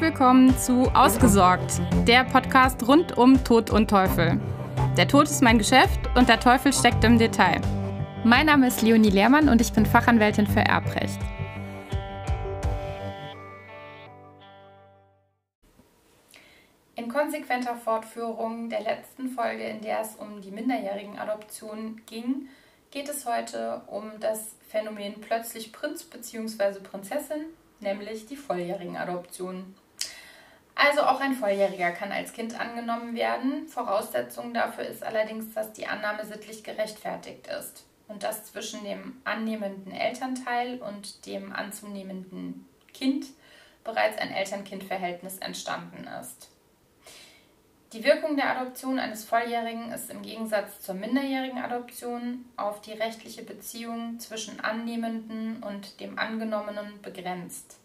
Willkommen zu Ausgesorgt, der Podcast rund um Tod und Teufel. Der Tod ist mein Geschäft und der Teufel steckt im Detail. Mein Name ist Leonie Lehrmann und ich bin Fachanwältin für Erbrecht. In konsequenter Fortführung der letzten Folge, in der es um die minderjährigen Adoptionen ging, geht es heute um das Phänomen plötzlich Prinz bzw. Prinzessin nämlich die volljährigen Adoptionen. Also auch ein Volljähriger kann als Kind angenommen werden. Voraussetzung dafür ist allerdings, dass die Annahme sittlich gerechtfertigt ist und dass zwischen dem annehmenden Elternteil und dem anzunehmenden Kind bereits ein Eltern-Kind-Verhältnis entstanden ist. Die Wirkung der Adoption eines Volljährigen ist im Gegensatz zur minderjährigen Adoption auf die rechtliche Beziehung zwischen Annehmenden und dem Angenommenen begrenzt.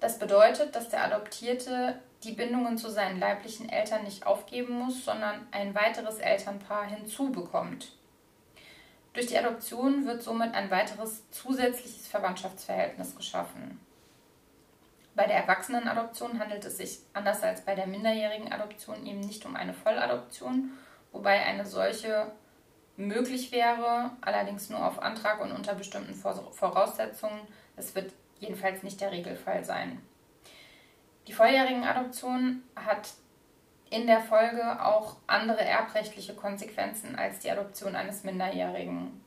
Das bedeutet, dass der Adoptierte die Bindungen zu seinen leiblichen Eltern nicht aufgeben muss, sondern ein weiteres Elternpaar hinzubekommt. Durch die Adoption wird somit ein weiteres zusätzliches Verwandtschaftsverhältnis geschaffen. Bei der Erwachsenenadoption handelt es sich anders als bei der minderjährigen Adoption eben nicht um eine Volladoption, wobei eine solche möglich wäre, allerdings nur auf Antrag und unter bestimmten Voraussetzungen. Es wird jedenfalls nicht der Regelfall sein. Die volljährigen Adoption hat in der Folge auch andere erbrechtliche Konsequenzen als die Adoption eines Minderjährigen.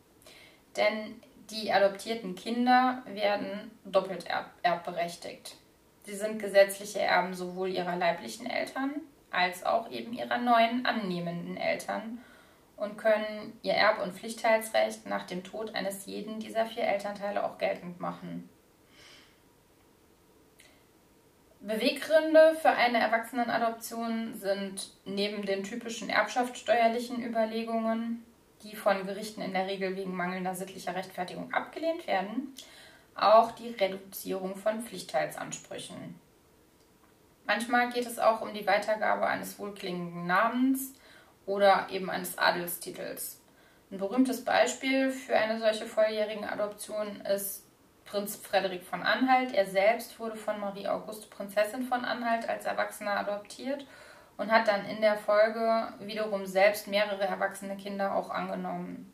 Denn die adoptierten Kinder werden doppelt erbberechtigt. Sie sind gesetzliche Erben sowohl ihrer leiblichen Eltern als auch eben ihrer neuen annehmenden Eltern und können ihr Erb- und Pflichtteilsrecht nach dem Tod eines jeden dieser vier Elternteile auch geltend machen. Beweggründe für eine Erwachsenenadoption sind neben den typischen erbschaftssteuerlichen Überlegungen, die von Gerichten in der Regel wegen mangelnder sittlicher Rechtfertigung abgelehnt werden, auch die Reduzierung von Pflichtteilsansprüchen. Manchmal geht es auch um die Weitergabe eines wohlklingenden Namens oder eben eines Adelstitels. Ein berühmtes Beispiel für eine solche volljährige Adoption ist Prinz Frederik von Anhalt. Er selbst wurde von Marie Auguste Prinzessin von Anhalt als Erwachsener adoptiert und hat dann in der Folge wiederum selbst mehrere erwachsene Kinder auch angenommen.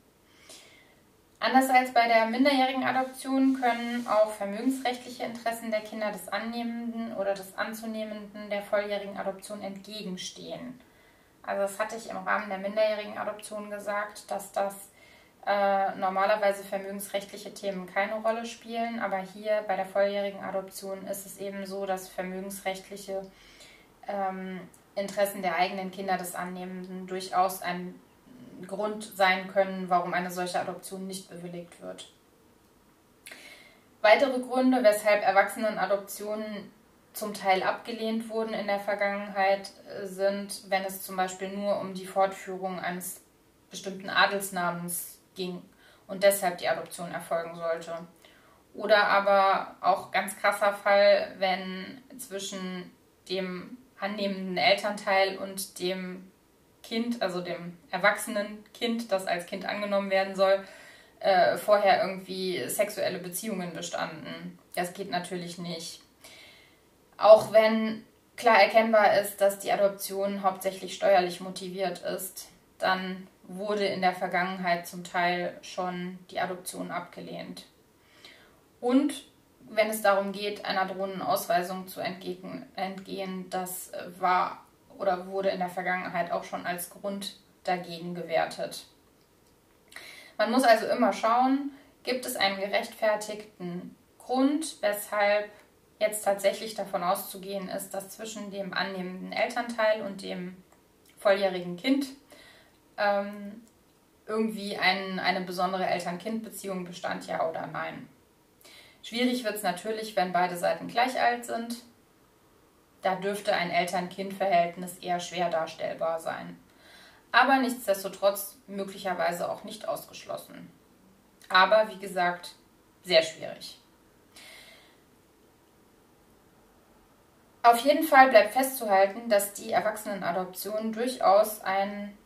Anders als bei der minderjährigen Adoption können auch vermögensrechtliche Interessen der Kinder des Annehmenden oder des Anzunehmenden der volljährigen Adoption entgegenstehen. Also das hatte ich im Rahmen der minderjährigen Adoption gesagt, dass das äh, normalerweise vermögensrechtliche Themen keine Rolle spielen, aber hier bei der volljährigen Adoption ist es eben so, dass vermögensrechtliche ähm, Interessen der eigenen Kinder des Annehmenden durchaus ein Grund sein können, warum eine solche Adoption nicht bewilligt wird. Weitere Gründe, weshalb Erwachsenenadoptionen zum Teil abgelehnt wurden in der Vergangenheit, sind, wenn es zum Beispiel nur um die Fortführung eines bestimmten Adelsnamens ging und deshalb die Adoption erfolgen sollte. Oder aber auch ganz krasser Fall, wenn zwischen dem annehmenden Elternteil und dem Kind, also dem erwachsenen Kind, das als Kind angenommen werden soll, äh, vorher irgendwie sexuelle Beziehungen bestanden. Das geht natürlich nicht. Auch wenn klar erkennbar ist, dass die Adoption hauptsächlich steuerlich motiviert ist, dann wurde in der Vergangenheit zum Teil schon die Adoption abgelehnt. Und wenn es darum geht, einer drohenden Ausweisung zu entgehen, das war oder wurde in der Vergangenheit auch schon als Grund dagegen gewertet. Man muss also immer schauen, gibt es einen gerechtfertigten Grund, weshalb jetzt tatsächlich davon auszugehen ist, dass zwischen dem annehmenden Elternteil und dem volljährigen Kind ähm, irgendwie ein, eine besondere Eltern-Kind-Beziehung bestand, ja oder nein. Schwierig wird es natürlich, wenn beide Seiten gleich alt sind da dürfte ein Eltern-Kind-Verhältnis eher schwer darstellbar sein. Aber nichtsdestotrotz möglicherweise auch nicht ausgeschlossen. Aber wie gesagt, sehr schwierig. Auf jeden Fall bleibt festzuhalten, dass die Erwachsenenadoption durchaus ein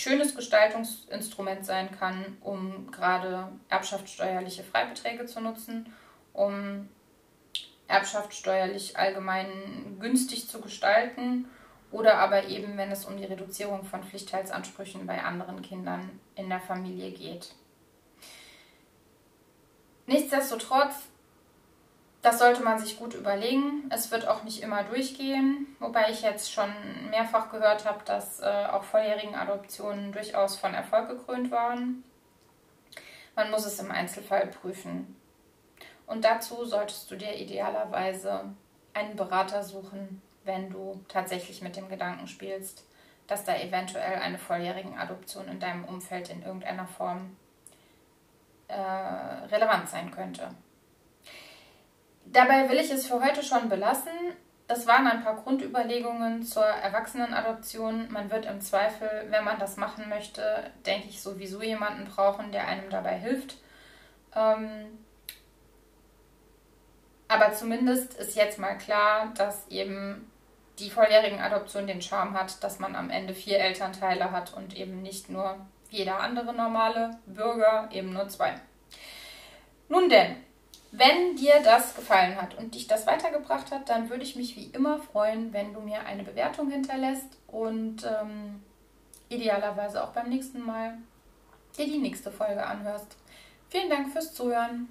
schönes Gestaltungsinstrument sein kann, um gerade erbschaftssteuerliche Freibeträge zu nutzen, um Erbschaft steuerlich allgemein günstig zu gestalten oder aber eben, wenn es um die Reduzierung von Pflichtteilsansprüchen bei anderen Kindern in der Familie geht. Nichtsdestotrotz, das sollte man sich gut überlegen. Es wird auch nicht immer durchgehen, wobei ich jetzt schon mehrfach gehört habe, dass äh, auch volljährigen Adoptionen durchaus von Erfolg gekrönt waren. Man muss es im Einzelfall prüfen. Und dazu solltest du dir idealerweise einen Berater suchen, wenn du tatsächlich mit dem Gedanken spielst, dass da eventuell eine volljährige Adoption in deinem Umfeld in irgendeiner Form äh, relevant sein könnte. Dabei will ich es für heute schon belassen. Das waren ein paar Grundüberlegungen zur Erwachsenenadoption. Man wird im Zweifel, wenn man das machen möchte, denke ich, sowieso jemanden brauchen, der einem dabei hilft. Ähm, aber zumindest ist jetzt mal klar, dass eben die volljährigen Adoption den Charme hat, dass man am Ende vier Elternteile hat und eben nicht nur jeder andere normale Bürger, eben nur zwei. Nun denn, wenn dir das gefallen hat und dich das weitergebracht hat, dann würde ich mich wie immer freuen, wenn du mir eine Bewertung hinterlässt und ähm, idealerweise auch beim nächsten Mal dir die nächste Folge anhörst. Vielen Dank fürs Zuhören.